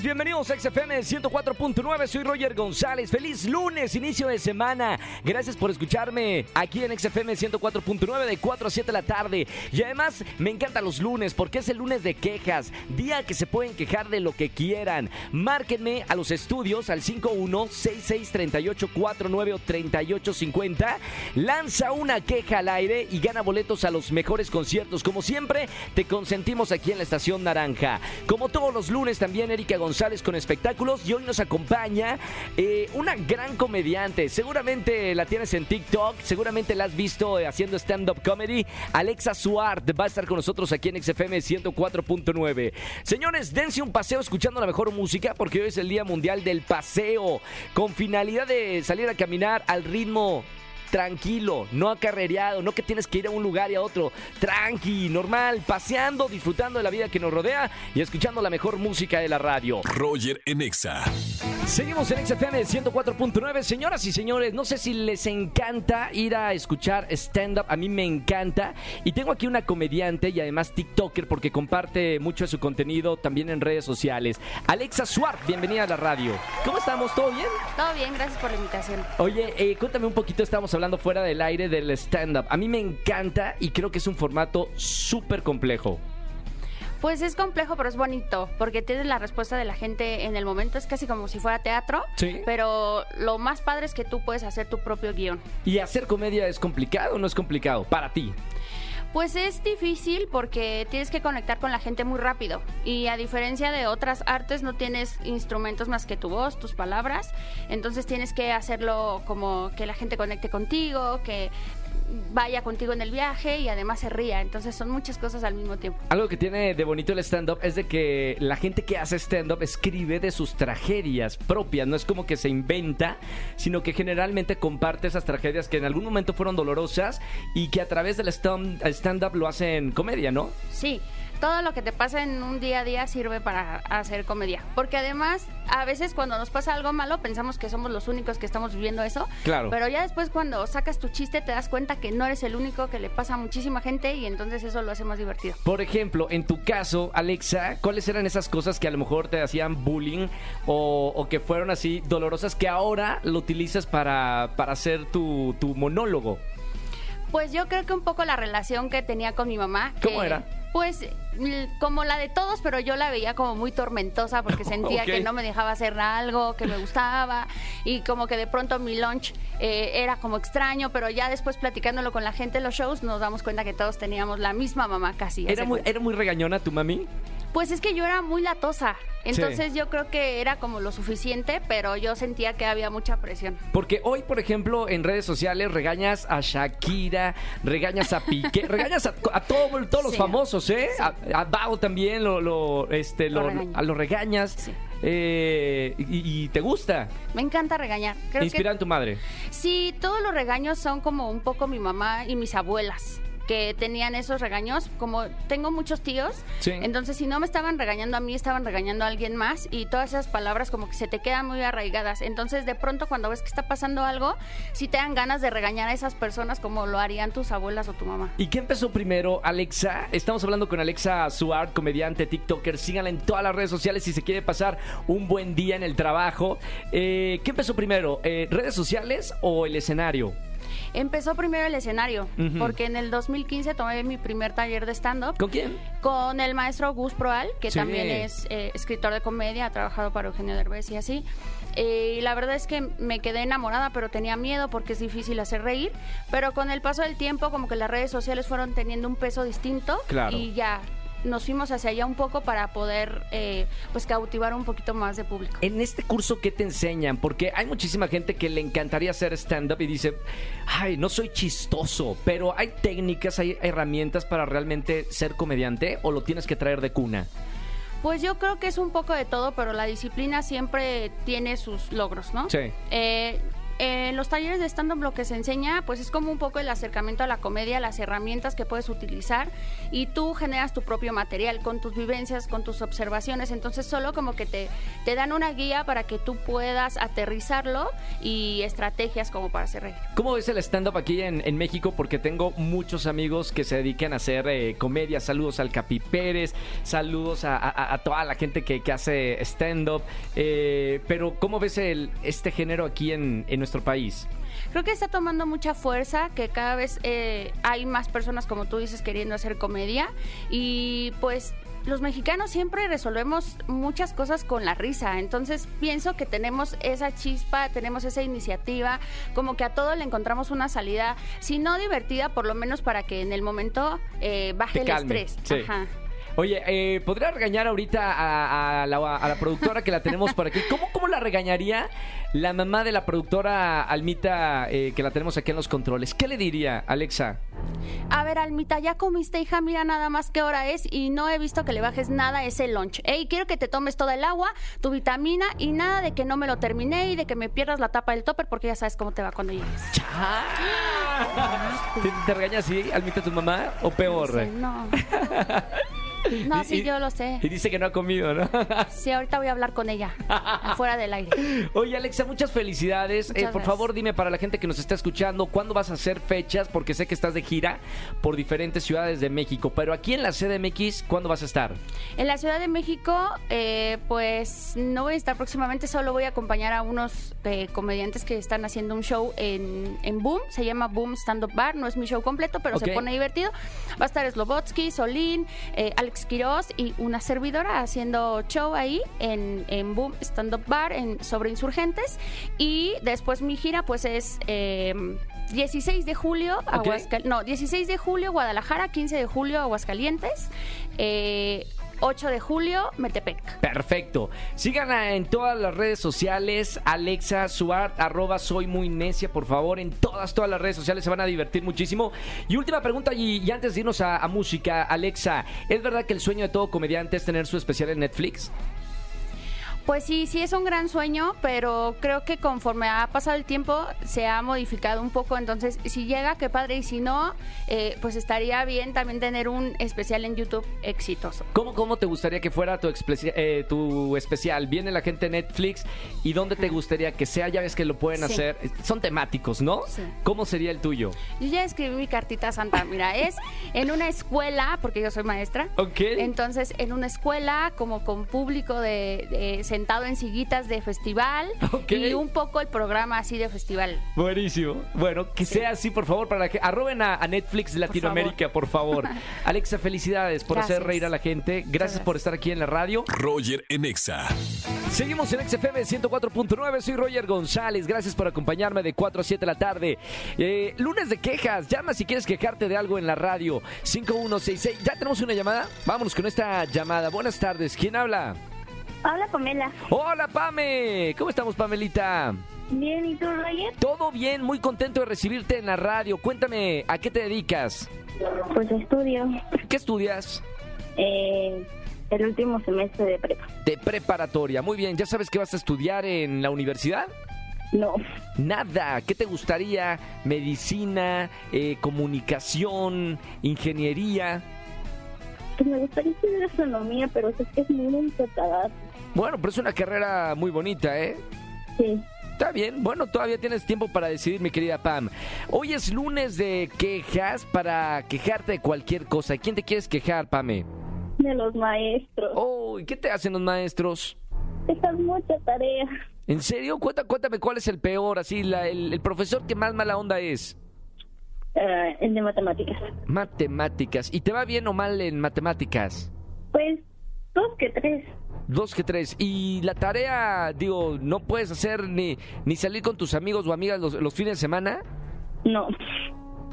Bienvenidos a XFM 104.9, soy Roger González, feliz lunes, inicio de semana, gracias por escucharme aquí en XFM 104.9 de 4 a 7 de la tarde. Y además me encantan los lunes porque es el lunes de quejas, día que se pueden quejar de lo que quieran, márquenme a los estudios al 51663849 o 3850, lanza una queja al aire y gana boletos a los mejores conciertos, como siempre te consentimos aquí en la Estación Naranja, como todos los lunes también Erika González con espectáculos y hoy nos acompaña eh, una gran comediante. Seguramente la tienes en TikTok, seguramente la has visto eh, haciendo stand-up comedy. Alexa Suart va a estar con nosotros aquí en XFM 104.9. Señores, dense un paseo escuchando la mejor música porque hoy es el Día Mundial del Paseo, con finalidad de salir a caminar al ritmo tranquilo, no acarrereado, no que tienes que ir a un lugar y a otro, tranqui, normal, paseando, disfrutando de la vida que nos rodea y escuchando la mejor música de la radio. Roger en Exa. Seguimos en XFM 104.9. Señoras y señores, no sé si les encanta ir a escuchar stand-up. A mí me encanta. Y tengo aquí una comediante y además TikToker porque comparte mucho de su contenido también en redes sociales. Alexa Suárez, bienvenida a la radio. ¿Cómo estamos? ¿Todo bien? Todo bien, gracias por la invitación. Oye, eh, cuéntame un poquito, estamos hablando fuera del aire del stand-up. A mí me encanta y creo que es un formato súper complejo. Pues es complejo, pero es bonito, porque tienes la respuesta de la gente en el momento, es casi como si fuera teatro, Sí. pero lo más padre es que tú puedes hacer tu propio guion. ¿Y hacer comedia es complicado o no es complicado? Para ti. Pues es difícil porque tienes que conectar con la gente muy rápido y a diferencia de otras artes no tienes instrumentos más que tu voz, tus palabras, entonces tienes que hacerlo como que la gente conecte contigo, que vaya contigo en el viaje y además se ría, entonces son muchas cosas al mismo tiempo. Algo que tiene de bonito el stand-up es de que la gente que hace stand-up escribe de sus tragedias propias. No es como que se inventa, sino que generalmente comparte esas tragedias que en algún momento fueron dolorosas y que a través del stand- stand-up lo hacen comedia, ¿no? Sí, todo lo que te pasa en un día a día sirve para hacer comedia. Porque además, a veces cuando nos pasa algo malo, pensamos que somos los únicos que estamos viviendo eso. Claro. Pero ya después cuando sacas tu chiste, te das cuenta que no eres el único, que le pasa a muchísima gente y entonces eso lo hace más divertido. Por ejemplo, en tu caso, Alexa, ¿cuáles eran esas cosas que a lo mejor te hacían bullying o, o que fueron así dolorosas que ahora lo utilizas para, para hacer tu, tu monólogo? Pues yo creo que un poco la relación que tenía con mi mamá. ¿Cómo que, era? Pues l- como la de todos, pero yo la veía como muy tormentosa porque sentía que no me dejaba hacer algo que me gustaba y como que de pronto mi lunch eh, era como extraño, pero ya después platicándolo con la gente en los shows nos damos cuenta que todos teníamos la misma mamá casi. ¿Era muy. ¿Era muy regañona tu mami? Pues es que yo era muy latosa, entonces Sí. yo creo que era como lo suficiente, pero yo sentía que había mucha presión. Porque hoy, por ejemplo, en redes sociales regañas a Shakira, regañas a Piqué, regañas a, a todo- todos los Sí. Famosos, ¿eh? Sí. A, a Bao también lo, lo, este, Lo lo, a- lo regañas. Sí. eh, y, y te gusta. Me encanta regañar. Creo Inspiran que tu madre. Sí, todos los regaños son como un poco mi mamá y mis abuelas que tenían esos regaños, como tengo muchos tíos, Sí. entonces si no me estaban regañando a mí, estaban regañando a alguien más y todas esas palabras como que se te quedan muy arraigadas. Entonces de pronto cuando ves que está pasando algo, si te dan ganas de regañar a esas personas como lo harían tus abuelas o tu mamá. ¿Y qué empezó primero, Alexa? Estamos hablando con Alexa Suart, comediante, TikToker. Síganla en todas las redes sociales si se quiere pasar un buen día en el trabajo. Eh, ¿Qué empezó primero, eh, redes sociales o el escenario? Empezó primero el escenario, porque en el 2015 tomé mi primer taller de stand-up. ¿Con quién? con el maestro Gus Proal, que Sí. también es eh, escritor de comedia, ha trabajado para Eugenio Derbez y así. Eh, y la verdad es que me quedé enamorada, pero tenía miedo porque es difícil hacer reír. Pero con el paso del tiempo, como que las redes sociales fueron teniendo un peso distinto. Claro. Y ya nos fuimos hacia allá un poco para poder eh, pues cautivar un poquito más de público. En este curso, ¿qué te enseñan? Porque hay muchísima gente que le encantaría hacer stand-up y dice, ay, no soy chistoso, pero hay técnicas, hay herramientas para realmente ser comediante o lo tienes que traer de cuna. Pues yo creo que es un poco de todo, pero la disciplina siempre tiene sus logros, ¿no? Sí. Eh, en los talleres de stand-up lo que se enseña, pues es como un poco el acercamiento a la comedia, las herramientas que puedes utilizar y tú generas tu propio material con tus vivencias, con tus observaciones. Entonces, solo como que te, te dan una guía para que tú puedas aterrizarlo y estrategias como para hacer reír. ¿Cómo ves el stand-up aquí en, México? Porque tengo muchos amigos que se dedican a hacer eh, comedia. Saludos al Capi Pérez, saludos a toda la gente que, que hace stand-up. Eh, pero, ¿cómo ves el, este género aquí en, en nuestro país? Creo que está tomando mucha fuerza, que cada vez eh, hay más personas, como tú dices, queriendo hacer comedia. Y pues los mexicanos siempre resolvemos muchas cosas con la risa. Entonces pienso que tenemos esa chispa, tenemos esa iniciativa, como que a todo le encontramos una salida, si no divertida, por lo menos para que en el momento eh, baje Te el calme, estrés. sí. Ajá. Oye, eh, ¿podría regañar ahorita a, a la, a la productora que la tenemos por aquí? ¿Cómo, cómo la regañaría la mamá de la productora Almita eh, que la tenemos aquí en los controles? ¿Qué le diría, Alexa? A ver, Almita, ya comiste, hija, mira nada más qué hora es y no he visto que le bajes nada a ese lunch. Ey, quiero que te tomes toda el agua, tu vitamina y nada de que no me lo terminé y de que me pierdas la tapa del topper porque ya sabes cómo te va cuando llegues. ¿Te, te regaña así, Almita, tu mamá? ¿O peor? Dice, no. No, sí, y- yo lo sé. Y dice que no ha comido, ¿no? Sí, ahorita voy a hablar con ella, afuera del aire. Oye, Alexa, muchas felicidades. Muchas Eh, por favor, dime para la gente que nos está escuchando, ¿cuándo vas a hacer fechas? Porque sé que estás de gira por diferentes ciudades de México. Pero aquí en la CDMX, ¿cuándo vas a estar? En la Ciudad de México, eh, pues no voy a estar próximamente, solo voy a acompañar a unos eh, comediantes que están haciendo un show en, en Boom, se llama Boom Stand Up Bar, no es mi show completo, pero se pone divertido. Va a estar Slobotsky, Solín, eh, Alex Quiroz y una servidora haciendo show ahí en, en Boom Stand Up Bar en, sobre insurgentes. Y después mi gira, pues es... eh, 16 de julio, Ok. Aguascal- no, 16 de julio Guadalajara, 15 de julio Aguascalientes, eh, 8 de julio Metepec. Perfecto. Síganla en todas las redes sociales. Alexa Suart, arroba soy muy necia, por favor. En todas, todas las redes sociales se van a divertir muchísimo. Y última pregunta, y, antes de irnos a, a música, Alexa, ¿es verdad que el sueño de todo comediante es tener su especial en Netflix? Pues sí, sí es un gran sueño, pero creo que conforme ha pasado el tiempo se ha modificado un poco. Entonces, si llega, qué padre, y si no, eh, pues estaría bien también tener un especial en YouTube exitoso. ¿Cómo, cómo te gustaría que fuera tu, eh, tu especial? Viene la gente de Netflix y ¿dónde te gustaría que sea? Ya ves que lo pueden Sí. hacer. Son temáticos, ¿no? Sí. ¿Cómo sería el tuyo? Yo ya escribí mi cartita santa. Mira, es en una escuela, porque yo soy maestra. Ok. Entonces, en una escuela, como con público de, de- en sillitas de festival Ok. y un poco el programa así de festival. Buenísimo. Bueno, que sea así, por favor, para que arroben a, a Netflix Latinoamérica, por favor. Alexa, felicidades por hacer reír a la gente. Gracias gracias. por estar aquí en la radio. Roger en Exa. Seguimos en XFM 104.9, soy Roger González, gracias por acompañarme de 4 a 7 de la tarde. Eh, lunes de quejas, llama si quieres quejarte de algo en la radio, 5166. ¿Ya tenemos una llamada? Vámonos con esta llamada. Buenas tardes, ¿quién habla? Hola, Pamela. Hola, Pame. ¿Cómo estamos, Pamelita? Bien, ¿y tú, Roger? Todo bien, muy contento de recibirte en la radio. Cuéntame, ¿a qué te dedicas? Pues estudio ¿Qué estudias? eh, el último semestre de prepa. De preparatoria. Muy bien, ¿ya sabes que vas a estudiar en la universidad? No, Nada, ¿qué te gustaría? Medicina, eh, comunicación, ingeniería. pues me gustaría estudiar astronomía, pero sé que es muy enfocada. Bueno, pero es una carrera muy bonita, ¿eh? Sí, Está bien, bueno, todavía tienes tiempo para decidir, mi querida Pam. Hoy es lunes de quejas para quejarte de cualquier cosa. ¿Quién te quieres quejar, Pame? de los maestros. Oh, ¿y qué te hacen los maestros? Dejan mucha tarea. ¿En serio? Cuenta- cuéntame cuál es el peor, así, la- el, el profesor que más mala onda es. Eh, el de matemáticas. Matemáticas. ¿Y te va bien o mal en matemáticas? Pues dos que tres. Dos que tres. Y la tarea, digo, ¿no puedes hacer ni, ni salir con tus amigos o amigas los, los fines de semana? No,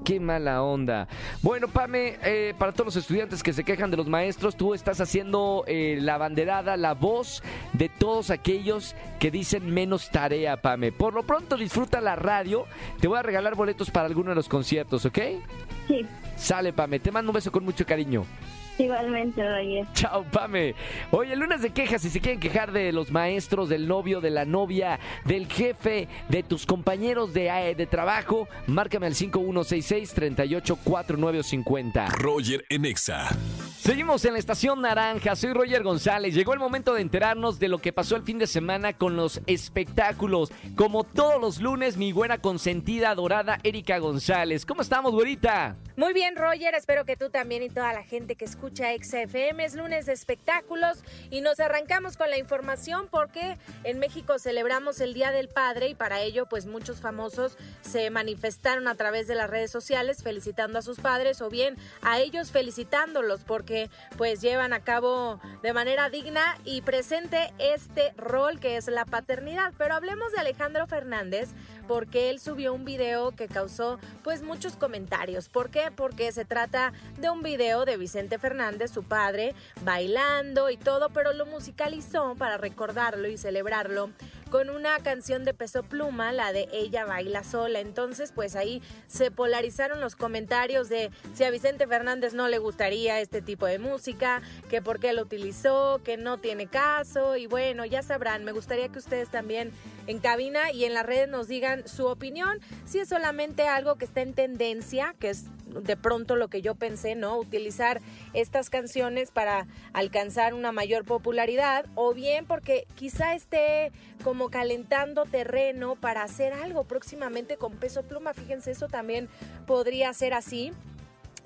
Qué mala onda. Bueno, Pame, eh, para todos los estudiantes que se quejan de los maestros, tú estás haciendo eh, la banderada, la voz de todos aquellos que dicen menos tarea, Pame. Por lo pronto disfruta la radio. Te voy a regalar boletos para alguno de los conciertos, ¿ok? Sí, Sale, Pame. Te mando un beso con mucho cariño. Igualmente, Roger. Chao, Pame. Oye, lunes de quejas. Si se quieren quejar de los maestros, del novio, de la novia, del jefe, de tus compañeros de, eh, de trabajo, márcame al 5166-384950. Roger en Exa. Seguimos en la estación naranja, soy Roger González. Llegó el momento de enterarnos de lo que pasó el fin de semana con los espectáculos. Como todos los lunes, mi buena consentida adorada Erika González. ¿Cómo estamos, güerita? Muy bien, Roger. Espero que tú también y toda la gente que escucha XFM es lunes de espectáculos y nos arrancamos con la información porque en México celebramos el Día del Padre y para ello, pues muchos famosos se manifestaron a través de las redes sociales felicitando a sus padres o bien a ellos felicitándolos porque pues llevan a cabo de manera digna y presente este rol que es la paternidad. Pero hablemos de Alejandro Fernández porque él subió un video que causó pues muchos comentarios. ¿Por qué? Porque se trata de un video de Vicente Fernández, su padre, bailando y todo, pero lo musicalizó para recordarlo y celebrarlo con una canción de peso pluma, la de Ella baila sola. Entonces, pues ahí se polarizaron los comentarios de si a Vicente Fernández no le gustaría este tipo de música, que por qué lo utilizó, que no tiene caso. Y bueno, ya sabrán, me gustaría que ustedes también en cabina y en las redes nos digan su opinión, si es solamente algo que está en tendencia, que es de pronto lo que yo pensé, ¿no? Utilizar estas canciones para alcanzar una mayor popularidad o bien porque quizá esté como calentando terreno para hacer algo próximamente con peso pluma. Fíjense, eso también podría ser así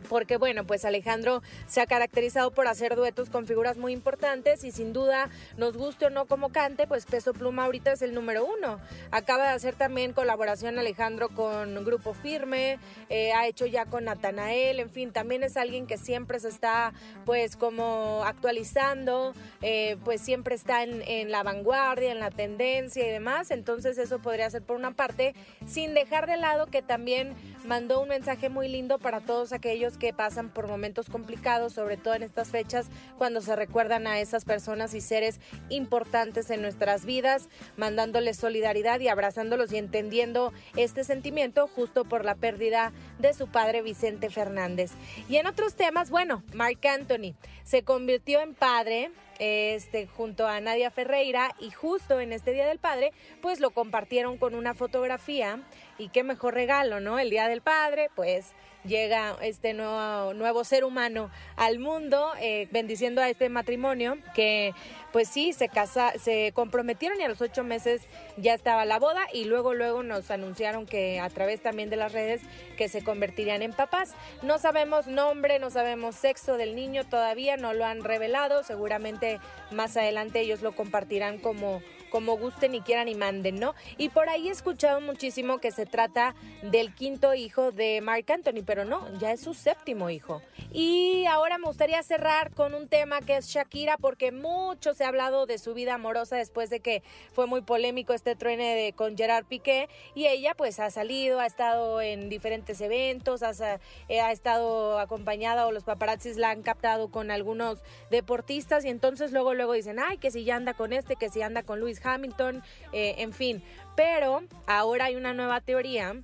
porque bueno, pues Alejandro se ha caracterizado por hacer duetos con figuras muy importantes y sin duda, nos guste o no como cante, pues Peso Pluma ahorita es el número uno. Acaba de hacer también colaboración Alejandro con Grupo Firme, eh, ha hecho ya con Natanael, en fin, también es alguien que siempre se está pues como actualizando, eh, pues siempre está en, en la vanguardia, en la tendencia y demás, entonces eso podría ser por una parte, sin dejar de lado que también mandó un mensaje muy lindo para todos aquellos que pasan por momentos complicados, sobre todo en estas fechas, cuando se recuerdan a esas personas y seres importantes en nuestras vidas, mandándoles solidaridad y abrazándolos y entendiendo este sentimiento justo por la pérdida de su padre Vicente Fernández. Y en otros temas, bueno, Mark Anthony se convirtió en padre este, junto a Nadia Ferreira y justo en este Día del Padre, pues lo compartieron con una fotografía y qué mejor regalo, ¿no? El Día del Padre, pues llega este nuevo, nuevo ser humano al mundo, eh, bendiciendo a este matrimonio que pues sí, se casa, se comprometieron y a los ocho meses ya estaba la boda y luego luego nos anunciaron que a través también de las redes que se convertirían en papás. No sabemos nombre, no sabemos sexo del niño todavía, no lo han revelado, seguramente más adelante ellos lo compartirán como como gusten y quieran y manden, ¿no? Y por ahí he escuchado muchísimo que se trata del quinto hijo de Mark Anthony, pero no, ya es su séptimo hijo. Y ahora me gustaría cerrar con un tema que es Shakira, porque mucho se ha hablado de su vida amorosa después de que fue muy polémico este truene de, con Gerard Piqué, y ella pues ha salido, ha estado en diferentes eventos, ha, eh, ha estado acompañada o los paparazzis la han captado con algunos deportistas y entonces luego luego dicen, ay, que si ya anda con este, que si anda con Luis Hamilton, eh, en fin. Pero ahora hay una nueva teoría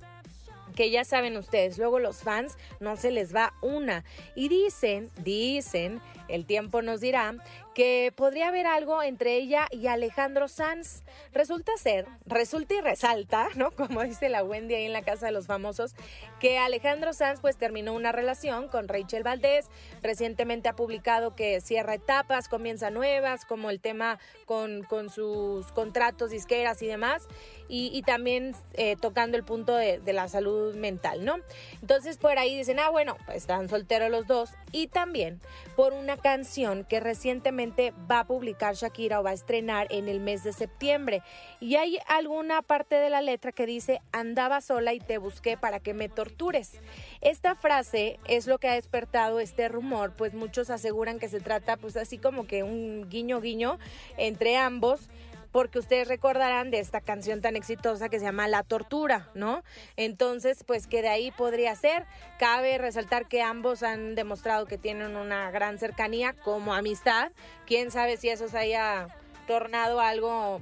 que ya saben ustedes, luego los fans no se les va una. Y dicen, dicen, el tiempo nos dirá, que podría haber algo entre ella y Alejandro Sanz. Resulta ser, resulta y resalta, ¿no? Como dice la Wendy ahí en la casa de los famosos, que Alejandro Sanz pues terminó una relación con Rachel Valdés. Recientemente ha publicado que cierra etapas, comienza nuevas, como el tema con, con sus contratos, disqueras y demás. Y, también eh, tocando el punto de, de, la salud mental, ¿no? Entonces por ahí dicen, ah, bueno, pues están solteros los dos. Y también por una canción que recientemente va a publicar Shakira o va a estrenar en el mes de septiembre. Y hay alguna parte de la letra que dice, andaba sola y te busqué para que me tortures. Esta frase es lo que ha despertado este rumor, pues muchos aseguran que se trata pues así como que un guiño guiño entre ambos porque ustedes recordarán de esta canción tan exitosa que se llama La Tortura, ¿no? Entonces, pues que de ahí podría ser. Cabe resaltar que ambos han demostrado que tienen una gran cercanía como amistad. Quién sabe si eso se haya tornado algo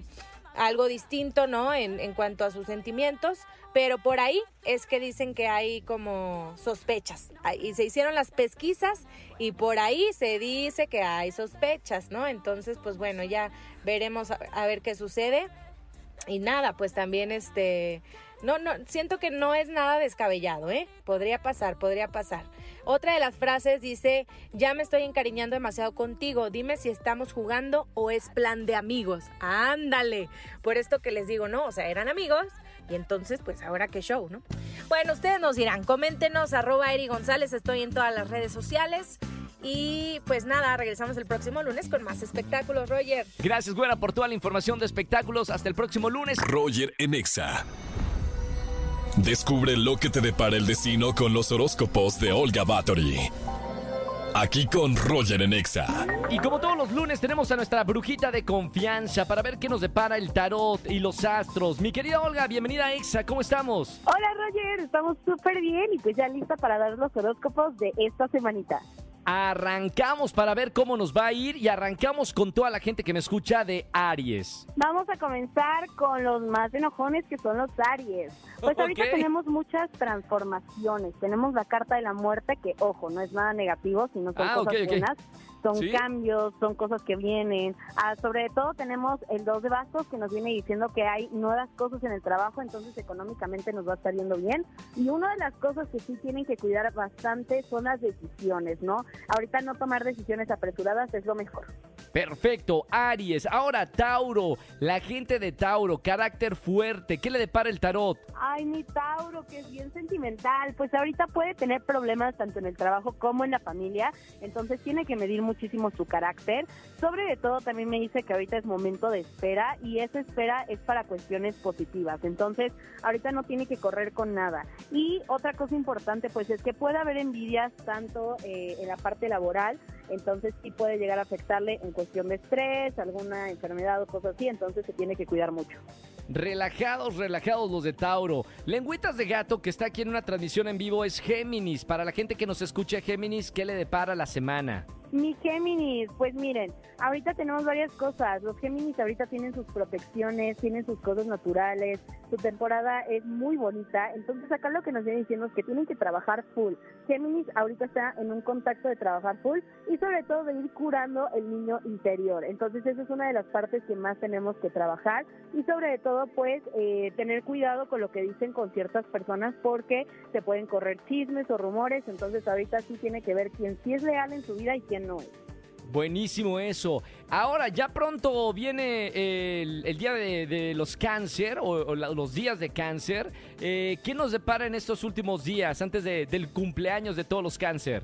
algo distinto, ¿no? En, en, cuanto a sus sentimientos, pero por ahí es que dicen que hay como sospechas. Y se hicieron las pesquisas y por ahí se dice que hay sospechas, ¿no? Entonces, pues bueno, ya veremos a, a ver qué sucede. Y nada, pues también este no, no, siento que no es nada descabellado, ¿eh? Podría pasar, podría pasar. Otra de las frases dice, ya me estoy encariñando demasiado contigo, dime si estamos jugando o es plan de amigos. Ándale, por esto que les digo, ¿no? O sea, eran amigos y entonces, pues ahora qué show, ¿no? Bueno, ustedes nos dirán, coméntenos, arroba Eri González, estoy en todas las redes sociales. Y pues nada, regresamos el próximo lunes con más espectáculos, Roger. Gracias, Güera, por toda la información de espectáculos. Hasta el próximo lunes. Roger en Exa. Descubre lo que te depara el destino con los horóscopos de Olga Bathory. Aquí con Roger en Exa. Y como todos los lunes tenemos a nuestra brujita de confianza para ver qué nos depara el tarot y los astros. Mi querida Olga, bienvenida a Exa, ¿cómo estamos? Hola Roger, estamos súper bien y pues ya lista para dar los horóscopos de esta semanita. Arrancamos para ver cómo nos va a ir y arrancamos con toda la gente que me escucha de Aries. Vamos a comenzar con los más enojones que son los Aries. Pues ahorita tenemos muchas transformaciones. Tenemos la carta de la muerte que, ojo, no es nada negativo, sino son Ah, cosas buenas. Son Sí. cambios, son cosas que vienen. Ah, sobre todo tenemos el dos de bastos que nos viene diciendo que hay nuevas cosas en el trabajo, entonces económicamente nos va a estar yendo bien. Y una de las cosas que sí tienen que cuidar bastante son las decisiones, ¿no? Ahorita no tomar decisiones apresuradas es lo mejor. Perfecto, Aries. Ahora, Tauro, la gente de Tauro, carácter fuerte. ¿Qué le depara el tarot? Ay, mi Tauro, que es bien sentimental, pues ahorita puede tener problemas tanto en el trabajo como en la familia, entonces tiene que medir muchísimo su carácter. Sobre todo también me dice que ahorita es momento de espera y esa espera es para cuestiones positivas, entonces ahorita no tiene que correr con nada. Y otra cosa importante pues es que puede haber envidias tanto eh, en la parte laboral, entonces sí puede llegar a afectarle en cuestión de estrés, alguna enfermedad o cosas así, entonces se tiene que cuidar mucho. Relajados, relajados los de Tauro. Lengüitas de gato que está aquí en una transmisión en vivo es Géminis. Para la gente que nos escucha Géminis, ¿qué le depara la semana? Mi Géminis, pues miren, ahorita tenemos varias cosas. Los Géminis ahorita tienen sus protecciones, tienen sus cosas naturales, su temporada es muy bonita. Entonces acá lo que nos viene diciendo es que tienen que trabajar full. Géminis ahorita está en un contacto de trabajar full y sobre todo de ir curando el niño interior. Entonces esa es una de las partes que más tenemos que trabajar y sobre todo pues eh, tener cuidado con lo que dicen con ciertas personas porque se pueden correr chismes o rumores. Entonces ahorita sí tiene que ver quién sí es leal en su vida y quién no es. Buenísimo eso. Ahora, ya pronto viene el, día de, los cáncer o, los días de cáncer. Eh, ¿Qué nos depara en estos últimos días antes de- del cumpleaños de todos los cáncer?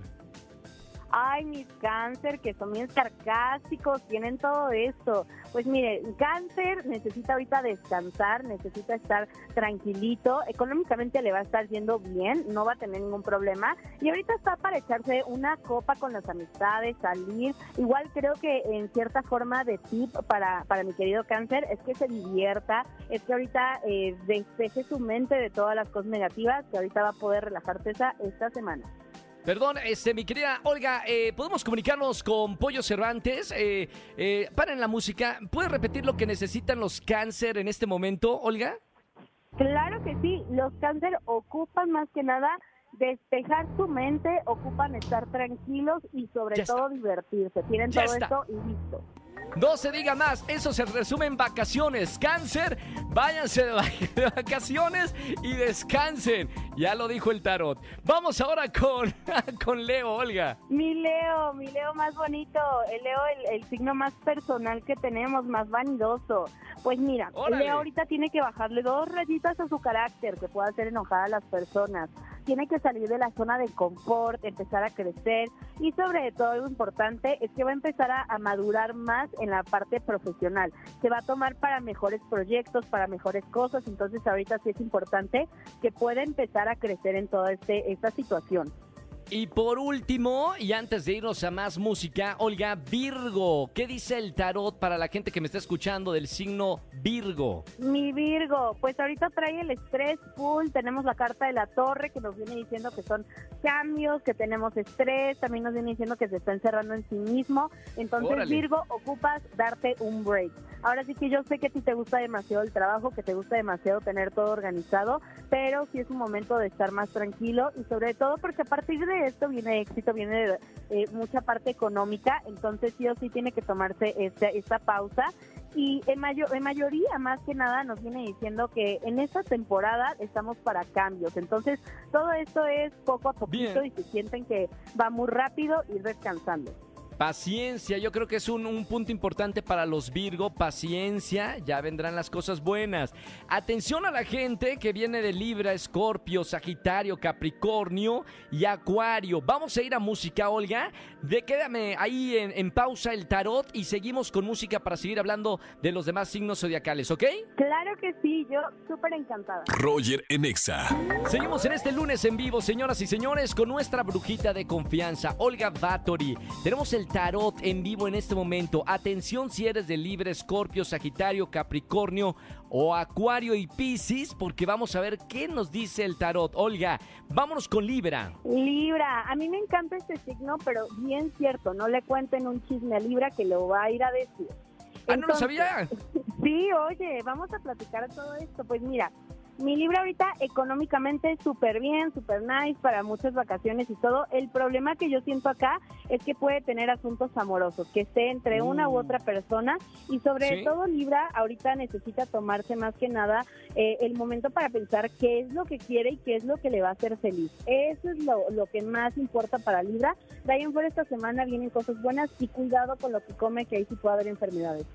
Ay, mis cáncer, que son bien sarcásticos, tienen todo esto. Pues mire, cáncer necesita ahorita descansar, necesita estar tranquilito, económicamente le va a estar yendo bien, no va a tener ningún problema. Y ahorita está para echarse una copa con las amistades, salir. Igual creo que en cierta forma de tip para, para mi querido cáncer es que se divierta, es que ahorita eh, despeje su mente de todas las cosas negativas, que ahorita va a poder relajarse esa, esta semana. Perdón, este, mi querida Olga, eh, ¿podemos comunicarnos con Pollo Cervantes? Eh, eh, paren la música. ¿Puedes repetir lo que necesitan los cáncer en este momento, Olga? Claro que sí, los cáncer ocupan más que nada despejar su mente, ocupan estar tranquilos y sobre Ya está. todo divertirse. Tienen Ya todo está. esto y listo. No se diga más, eso se resume en vacaciones. Cáncer, váyanse de, vac- de vacaciones y descansen. Ya lo dijo el tarot. Vamos ahora con, con Leo, Olga. Mi Leo, mi Leo más bonito, el Leo el, el signo más personal que tenemos, más vanidoso. Pues mira, Órale. Leo ahorita tiene que bajarle dos rayitas a su carácter que pueda hacer enojar a las personas. Tiene que salir de la zona de confort, empezar a crecer y sobre todo algo importante es que va a empezar a, a madurar más en la parte profesional. Se va a tomar para mejores proyectos, para mejores cosas, entonces ahorita sí es importante que pueda empezar a crecer en toda este, esta situación. Y por último, y antes de irnos a más música, Olga, Virgo, ¿qué dice el tarot para la gente que me está escuchando del signo Virgo? Mi Virgo, pues ahorita trae el estrés full, tenemos la carta de la torre que nos viene diciendo que son cambios, que tenemos estrés, también nos viene diciendo que se está encerrando en sí mismo, entonces Órale. Virgo, ocupas darte un break. Ahora sí que yo sé que a ti te gusta demasiado el trabajo, que te gusta demasiado tener todo organizado, pero sí es un momento de estar más tranquilo y sobre todo porque a partir de esto viene éxito, viene eh, mucha parte económica, entonces sí o sí tiene que tomarse esta, esta pausa y en, mayo- en mayoría, más que nada, nos viene diciendo que en esta temporada estamos para cambios. Entonces, todo esto es poco a poquito Bien. y si sienten que va muy rápido, ir descansando. Paciencia, yo creo que es un, un punto importante para los Virgo. Paciencia, ya vendrán las cosas buenas. Atención a la gente que viene de Libra, Escorpio, Sagitario, Capricornio y Acuario. Vamos a ir a música, Olga. De quédame ahí en, en pausa el tarot y seguimos con música para seguir hablando de los demás signos zodiacales, ¿ok? Claro que sí, yo súper encantada. Roger en Exa. Seguimos en este lunes en vivo, señoras y señores, con nuestra brujita de confianza, Olga Bathory. Tenemos el tarot en vivo en este momento. Atención si eres de Libre, Escorpio, Sagitario, Capricornio o Acuario y Piscis, porque vamos a ver qué nos dice el tarot. Olga, vámonos con Libra. Libra, a mí me encanta este signo, pero bien cierto, no le cuenten un chisme a Libra que lo va a ir a decir. Ah, no lo sabía. Sí, oye, vamos a platicar todo esto. Pues mira, mi libro ahorita económicamente súper bien, súper nice para muchas vacaciones y todo. El problema que yo siento acá es que puede tener asuntos amorosos, que esté entre una u Uh. otra persona y sobre Sí. todo Libra ahorita necesita tomarse más que nada eh, el momento para pensar qué es lo que quiere y qué es lo que le va a hacer feliz. Eso es lo, lo que más importa para Libra. De ahí en fuera esta semana vienen cosas buenas y cuidado con lo que come, que ahí sí puede haber enfermedades.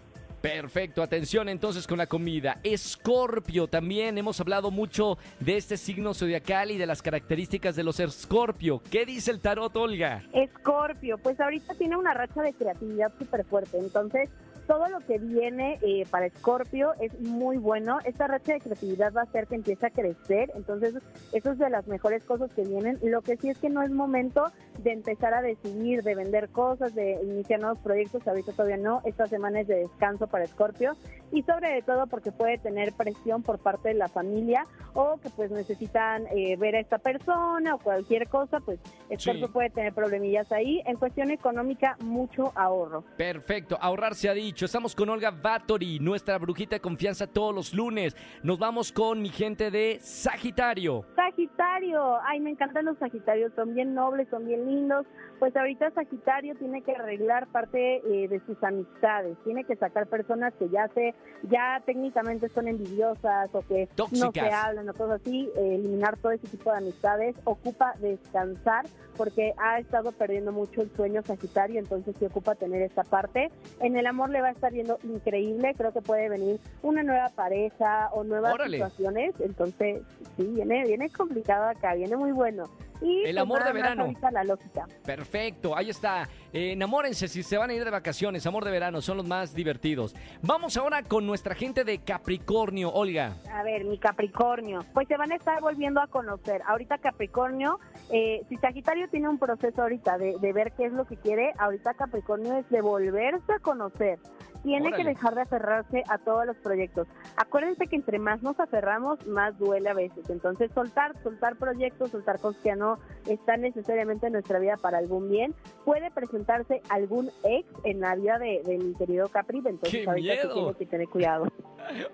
Perfecto, atención entonces con la comida. Escorpio, también hemos hablado mucho de este signo zodiacal y de las características de los Escorpio. ¿Qué dice el tarot, Olga? Escorpio, pues ahorita tiene una racha de creatividad súper fuerte, entonces todo lo que viene eh, para Escorpio es muy bueno. Esta racha de creatividad va a hacer que empiece a crecer, entonces eso es de las mejores cosas que vienen. Lo que sí es que no es momento de empezar a decidir, de vender cosas, de iniciar nuevos proyectos, ahorita todavía no. Esta semana es de descanso para Escorpio y sobre todo porque puede tener presión por parte de la familia o que pues necesitan eh, ver a esta persona o cualquier cosa, pues Escorpio Sí. puede tener problemillas ahí. En cuestión económica, mucho ahorro. Perfecto, ahorrar se ha dicho. Estamos con Olga Bathory, nuestra brujita de confianza todos los lunes. Nos vamos con mi gente de Sagitario. Sagitario, ay, me encantan los Sagitarios, son bien nobles, son bien lindos. Pues ahorita Sagitario tiene que arreglar parte eh, de sus amistades, tiene que sacar personas que ya se, ya técnicamente son envidiosas o que no se hablan o cosas así, eh, eliminar todo ese tipo de amistades. Ocupa descansar porque ha estado perdiendo mucho el sueño Sagitario, entonces sí ocupa tener esta parte. En el amor le va a estar viendo increíble, creo que puede venir una nueva pareja o nuevas Órale. situaciones, entonces sí, viene, viene complicado acá, viene muy bueno. Y El amor de verano. ahorita la lógica. Perfecto, ahí está. Eh, enamórense si se van a ir de vacaciones. Amor de verano, son los más divertidos. Vamos ahora con nuestra gente de Capricornio, Olga. A ver, mi Capricornio, pues se van a estar volviendo a conocer. Ahorita Capricornio, eh, si Sagitario tiene un proceso ahorita de, de ver qué es lo que quiere, ahorita Capricornio es de volverse a conocer. Tiene Órale. que dejar de aferrarse a todos los proyectos. Acuérdense que entre más nos aferramos, más duele a veces. Entonces, soltar, soltar proyectos, soltar cosas que no están necesariamente en nuestra vida para algún bien. Puede presentarse algún ex en la vida de, de mi querido Capri, entonces ¡Qué ahorita miedo! que tener cuidado.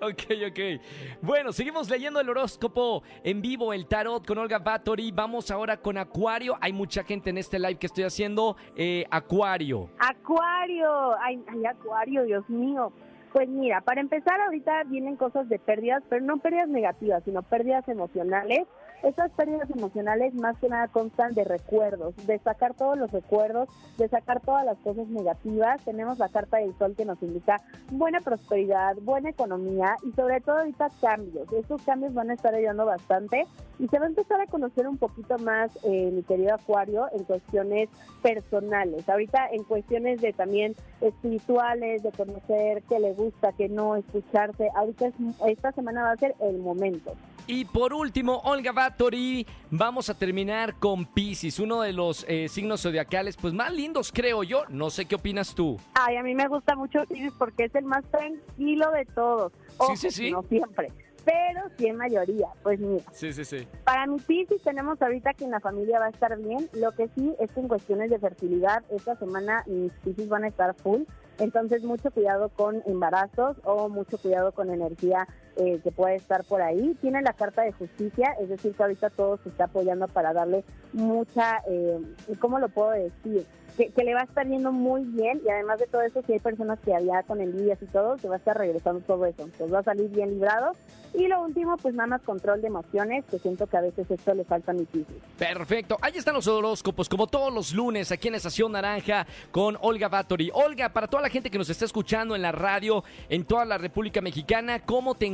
Ok, ok. Bueno, seguimos leyendo el horóscopo en vivo, el tarot con Olga Bathory. Vamos ahora con Acuario. Hay mucha gente en este live que estoy haciendo. Eh, Acuario. Acuario, ay, ay, Acuario, Dios mío. Pues mira, para empezar ahorita vienen cosas de pérdidas, pero no pérdidas negativas, sino pérdidas emocionales. Esas pérdidas emocionales más que nada constan de recuerdos, de sacar todos los recuerdos, de sacar todas las cosas negativas. Tenemos la carta del sol que nos indica buena prosperidad, buena economía y sobre todo ahorita cambios. Estos cambios van a estar ayudando bastante y se va a empezar a conocer un poquito más, eh, mi querido Acuario, en cuestiones personales. Ahorita en cuestiones de también espirituales, de conocer qué le gusta, qué no, escucharse. Ahorita es- esta semana va a ser el momento. Y por último, Olga Bathory, vamos a terminar con Pisces, uno de los eh, signos zodiacales pues más lindos creo yo. No sé qué opinas tú. Ay, a mí me gusta mucho Pisces porque es el más tranquilo de todos. Ojo, sí, sí. No siempre, pero sí en mayoría. Pues mira, Sí, sí, sí. para mi Pisces tenemos ahorita que en la familia va a estar bien. Lo que sí es que en cuestiones de fertilidad, esta semana mis Pisces van a estar full. Entonces, mucho cuidado con embarazos o mucho cuidado con energía eh, que puede estar por ahí. Tiene la carta de justicia, es decir, que ahorita todo se está apoyando para darle mucha, eh, ¿cómo lo puedo decir? Que, que le va a estar yendo muy bien y además de todo eso, si hay personas que había con envidias y todo, se va a estar regresando todo eso. Entonces va a salir bien librado. Y lo último, pues nada más control de emociones, que siento que a veces esto le falta Pisces. Perfecto. Ahí están los horóscopos, como todos los lunes, aquí en Estación Naranja, con Olga Bathory. Olga, para toda la gente que nos está escuchando en la radio, en toda la República Mexicana, ¿cómo te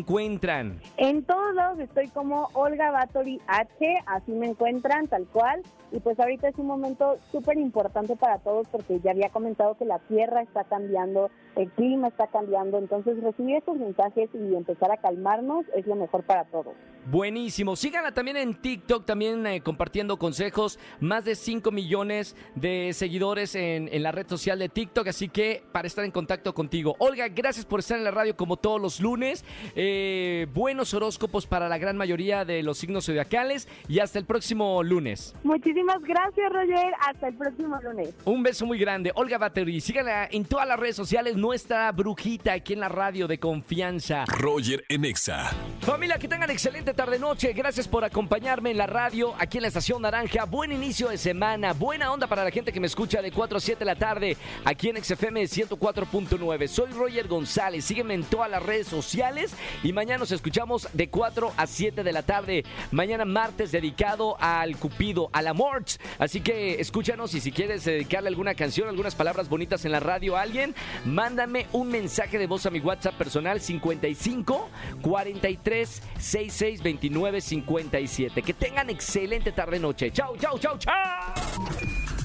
En todos lados estoy como Olga Batory H, así me encuentran tal cual. Y pues ahorita es un momento súper importante para todos porque ya había comentado que la tierra está cambiando, el clima está cambiando, entonces recibir estos mensajes y empezar a calmarnos es lo mejor para todos. Buenísimo. Síganla también en TikTok, también eh, compartiendo consejos. Más de 5 millones de seguidores en, en la red social de TikTok. Así que para estar en contacto contigo. Olga, gracias por estar en la radio como todos los lunes. Eh, buenos horóscopos para la gran mayoría de los signos zodiacales. Y hasta el próximo lunes. Muchísimas gracias, Roger. Hasta el próximo lunes. Un beso muy grande. Olga Battery. Síganla en todas las redes sociales. Nuestra brujita aquí en la radio de confianza. Roger en Exa. Familia, que tengan excelente tarde-noche. Gracias por acompañarme en la radio, aquí en la Estación Naranja. Buen inicio de semana. Buena onda para la gente que me escucha de 4 a 7 de la tarde, aquí en XFM 104.9. Soy Roger González. Sígueme en todas las redes sociales. Y mañana nos escuchamos de 4 a 7 de la tarde. Mañana martes dedicado al Cupido, al amor. Así que escúchanos y si quieres dedicarle alguna canción, algunas palabras bonitas en la radio a alguien, mándame un mensaje de voz a mi WhatsApp personal 55 43 66 29 57. Que tengan excelente tarde-noche. Chau, chau, chau, chau.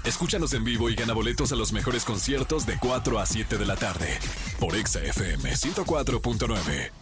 Escúchanos en vivo y gana boletos a los mejores conciertos de 4 a 7 de la tarde por Exa FM 104.9.